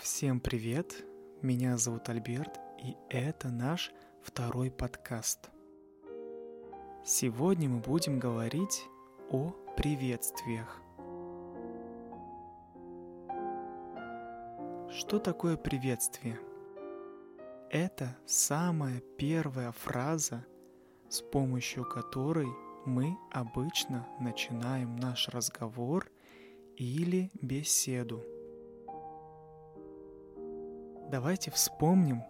Всем привет! Меня зовут Альберт, и это наш второй подкаст. Сегодня мы будем говорить о приветствиях. Что такое приветствие? Это самая первая фраза, с помощью которой мы обычно начинаем наш разговор или беседу. Давайте вспомним,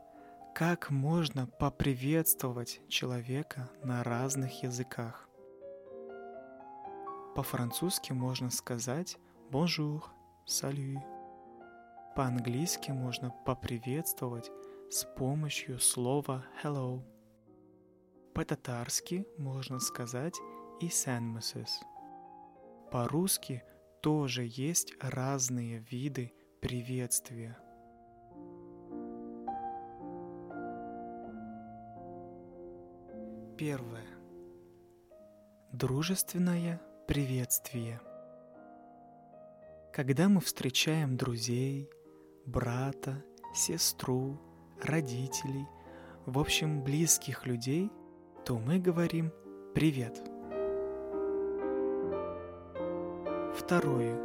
как можно поприветствовать человека на разных языках. По-французски можно сказать «bonjour», «salut». По-английски можно поприветствовать с помощью слова «hello». По-татарски можно сказать «и сенмесис». По-русски тоже есть разные виды приветствия – Первое. Дружественное приветствие. Когда мы встречаем друзей, брата, сестру, родителей, в общем, близких людей, то мы говорим «Привет». Второе.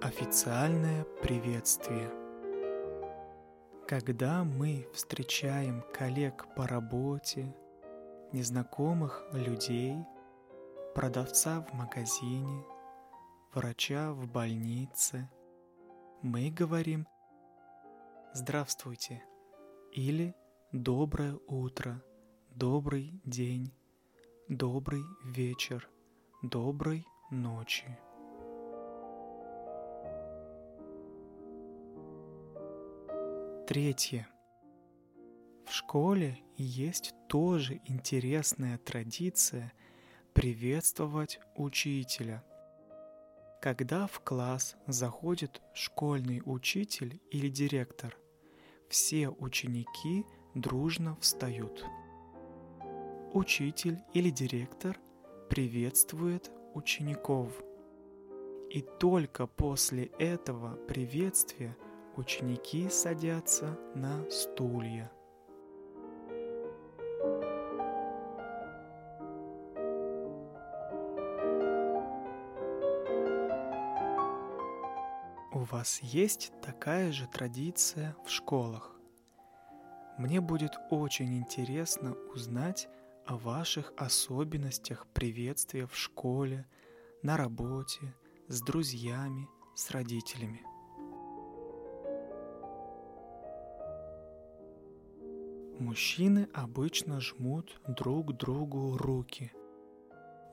Официальное приветствие. Когда мы встречаем коллег по работе, незнакомых людей, продавца в магазине, врача в больнице, мы говорим «Здравствуйте» или «Доброе утро», «Добрый день», «Добрый вечер», «Доброй ночи». Третье. Школе есть тоже интересная традиция приветствовать учителя. Когда в класс заходит школьный учитель или директор, все ученики дружно встают. Учитель или директор приветствует учеников. И только после этого приветствия ученики садятся на стулья. У вас есть такая же традиция в школах? Мне будет очень интересно узнать о ваших особенностях приветствия в школе, на работе, с друзьями, с родителями. Мужчины обычно жмут друг другу руки.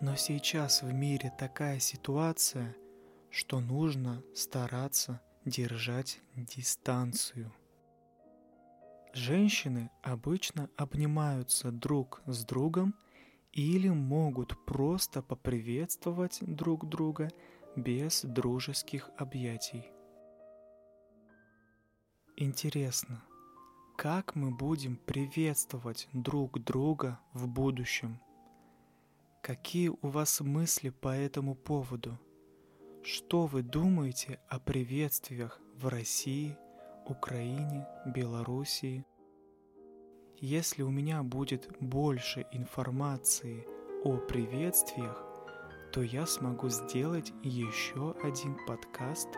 Но сейчас в мире такая ситуация – что нужно стараться держать дистанцию. Женщины обычно обнимаются друг с другом или могут просто поприветствовать друг друга без дружеских объятий. Интересно, как мы будем приветствовать друг друга в будущем? Какие у вас мысли по этому поводу – что вы думаете о приветствиях в России, Украине, Белоруссии? Если у меня будет больше информации о приветствиях, то я смогу сделать еще один подкаст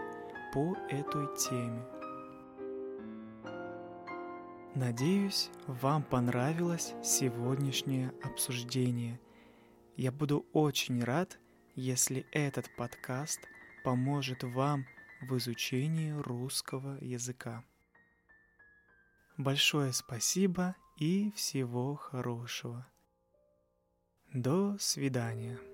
по этой теме. Надеюсь, вам понравилось сегодняшнее обсуждение. Я буду очень рад, если этот подкаст поможет вам в изучении русского языка. Большое спасибо и всего хорошего. До свидания.